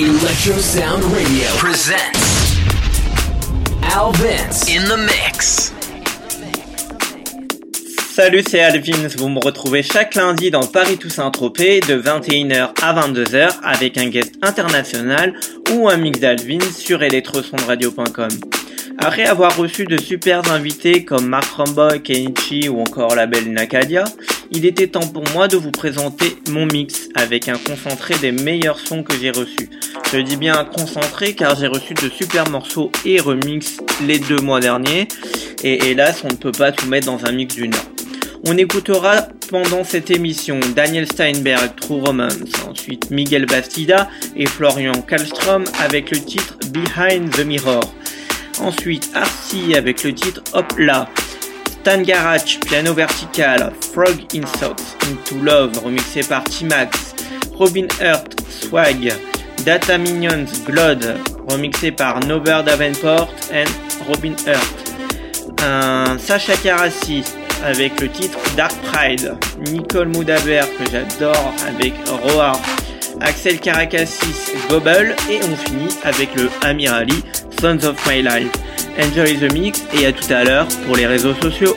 Electro Sound Radio presents Al Vince in the Mix. Salut, c'est Alvins. Vous me retrouvez chaque lundi dans Paris Toussaint Tropez de 21h à 22h avec un guest international ou un mix d'Alvins sur electrosondradio.com. Après avoir reçu de super invités comme Mark Ramboy, Kenichi ou encore la belle Nakadia, il était temps pour moi de vous présenter mon mix avec un concentré des meilleurs sons que j'ai reçus. Je dis bien concentré car j'ai reçu de super morceaux et remix les deux mois derniers et hélas on ne peut pas tout mettre dans un mix d'une heure. On écoutera pendant cette émission Daniel Steinberg, True Romance, ensuite Miguel Bastida et Florian Kallstrom avec le titre Behind the Mirror. Ensuite, Arcy avec le titre Hop là. Stan Garage, piano vertical, Frog in Socks, Into Love, remixé par T-Max, Robin Hurt, Swag, Data Minions, Blood, remixé par Norbert Davenport et Robin Hurt. Un Sacha Carassi avec le titre Dark Pride, Nicole Moudaber que j'adore avec Roar, Axel Caracassis, Gobble et on finit avec le Amirali Sons of My Life. Enjoy the mix et à tout à l'heure pour les réseaux sociaux.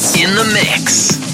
In the mix.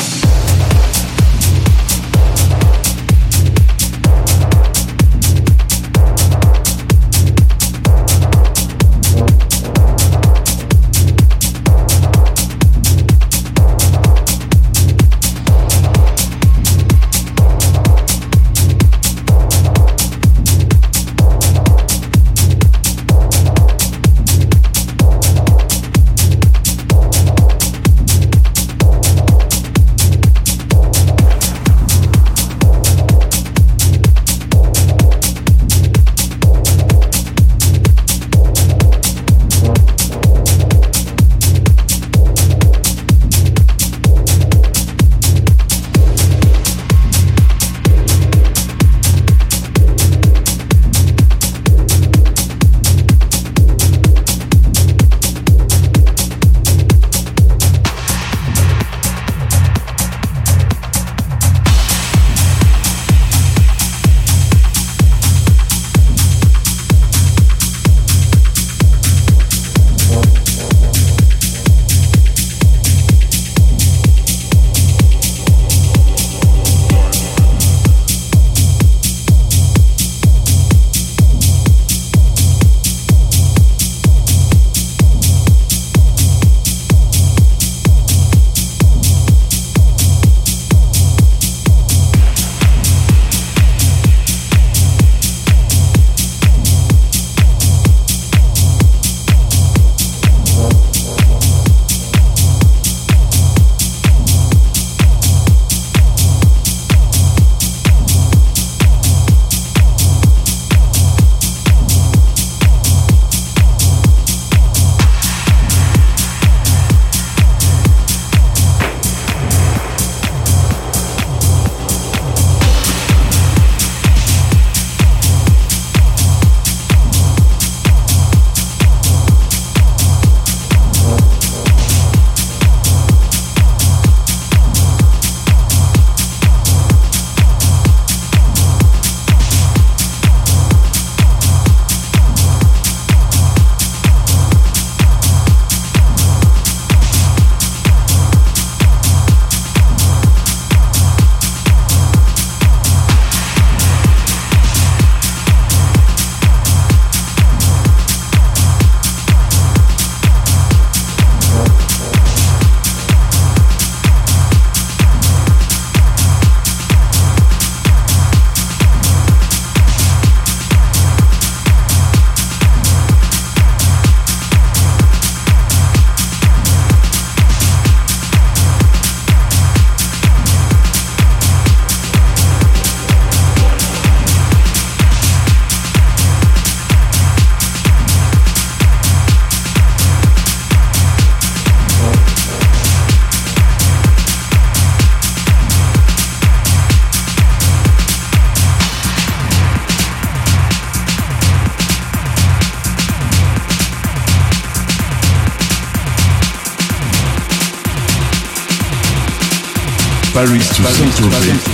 Paris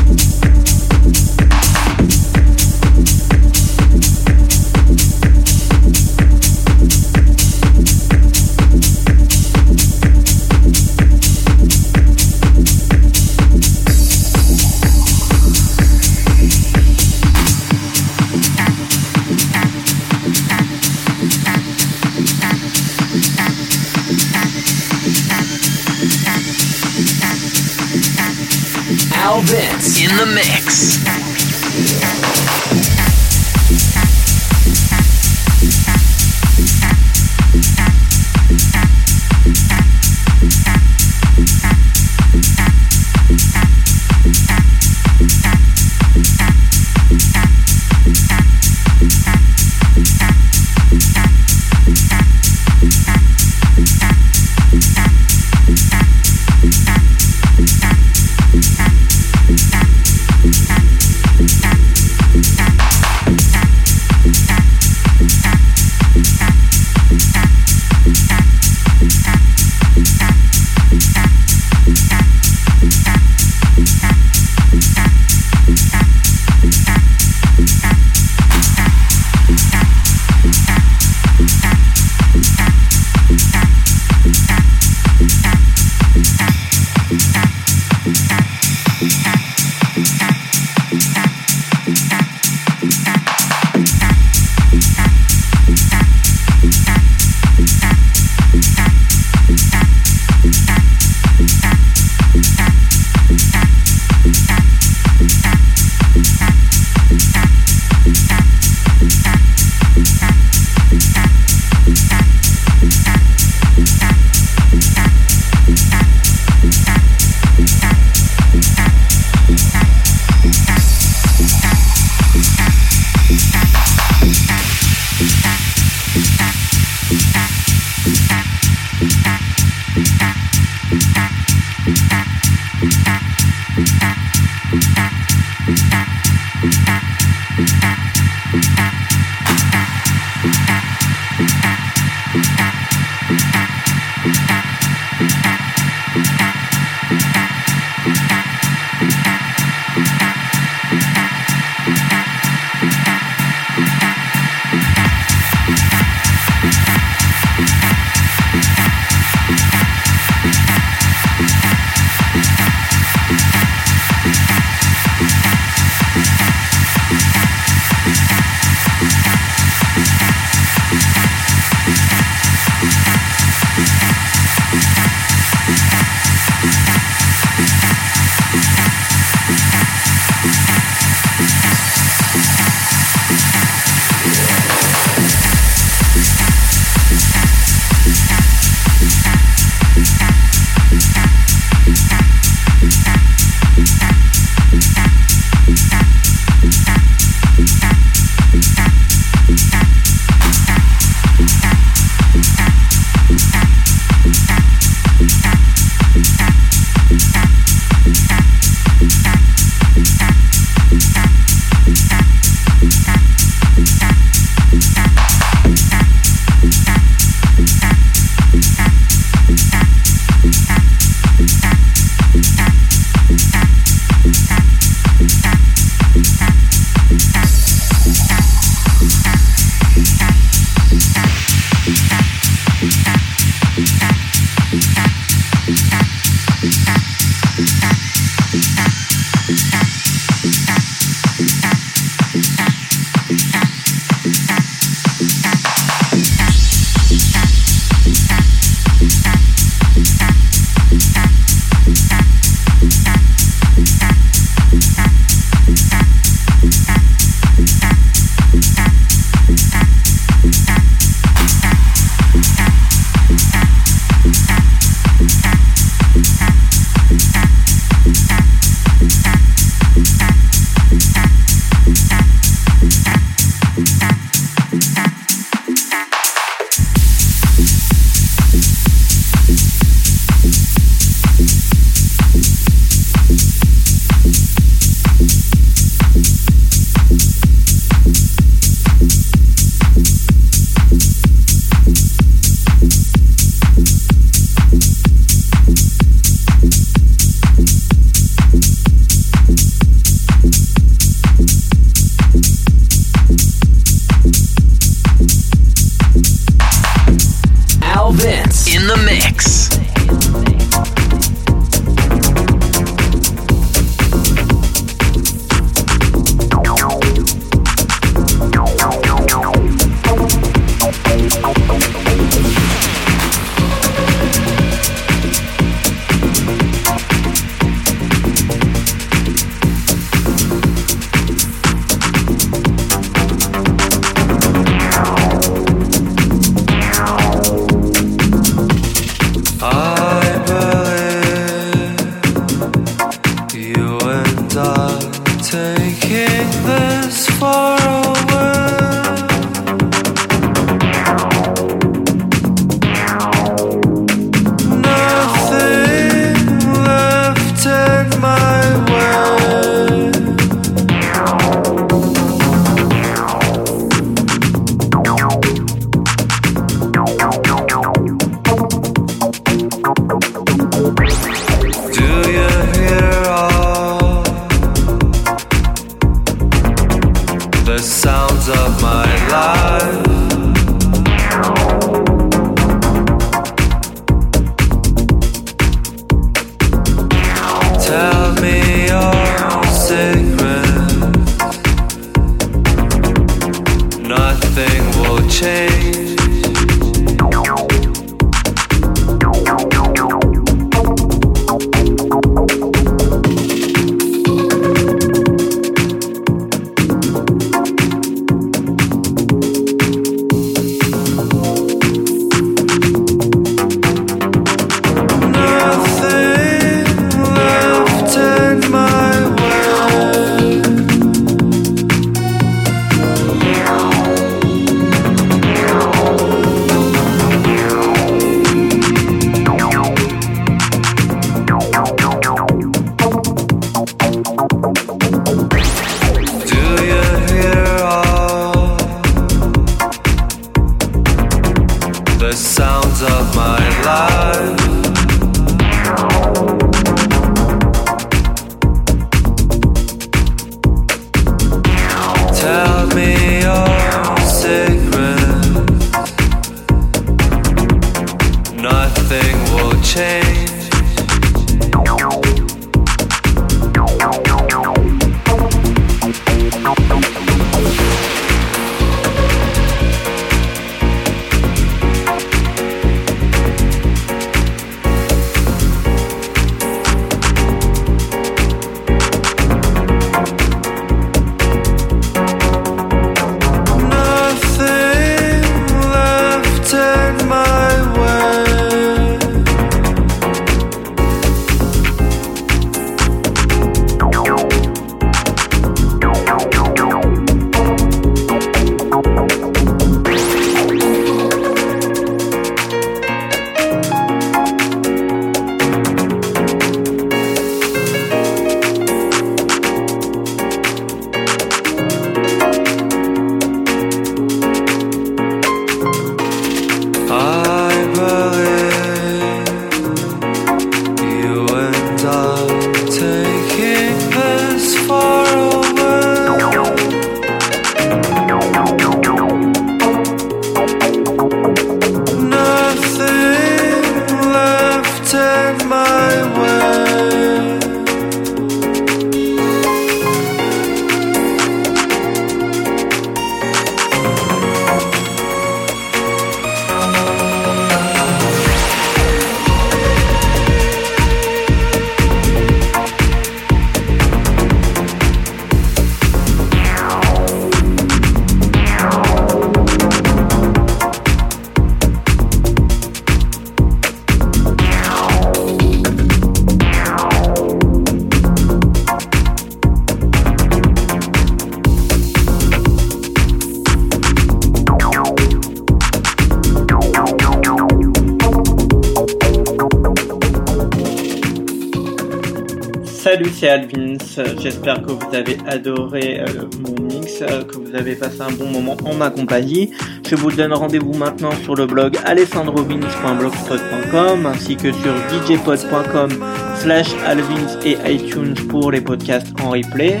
c'est Alvins. J'espère que vous avez adoré euh, mon mix, euh, que vous avez passé un bon moment en ma compagnie. Je vous donne rendez-vous maintenant sur le blog alessandrovins.blogspot.com ainsi que sur djpod.com slash alvins et iTunes pour les podcasts en replay.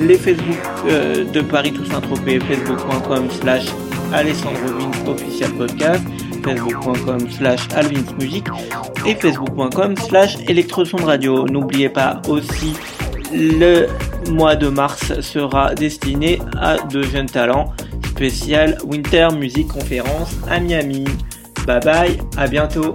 Les Facebook euh, de Paris Toussaint Tropez, facebook.com slash alessandrovins official podcast facebook.com slash alvinsmusique et facebook.com slash radio. N'oubliez pas aussi le mois de mars sera destiné à de jeunes talents spécial Winter Music Conférence à Miami. Bye bye, à bientôt.